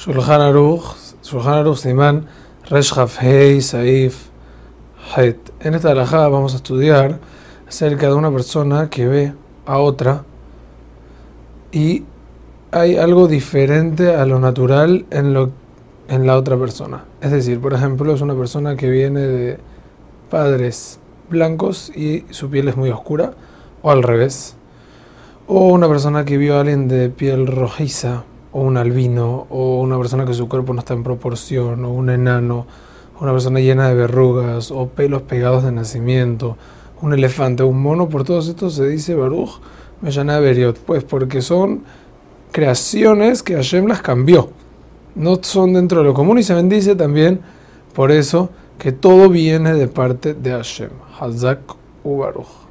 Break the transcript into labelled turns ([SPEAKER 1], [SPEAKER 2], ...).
[SPEAKER 1] Shulchan Aruch, Shulchan Aruch Siman, Resh Hei Saif Het. En esta alajá vamos a estudiar acerca de una persona que ve a otra y hay algo diferente a lo natural en, lo, en la otra persona. Es decir, por ejemplo, es una persona que viene de padres blancos y su piel es muy oscura, o al revés. O una persona que vio a alguien de piel rojiza o un albino, o una persona que su cuerpo no está en proporción, o un enano, una persona llena de verrugas, o pelos pegados de nacimiento, un elefante, un mono, por todos estos se dice Baruch Meyana Beriot, pues porque son creaciones que Hashem las cambió, no son dentro de lo común y se bendice también por eso que todo viene de parte de Hashem, Hazak u Baruch.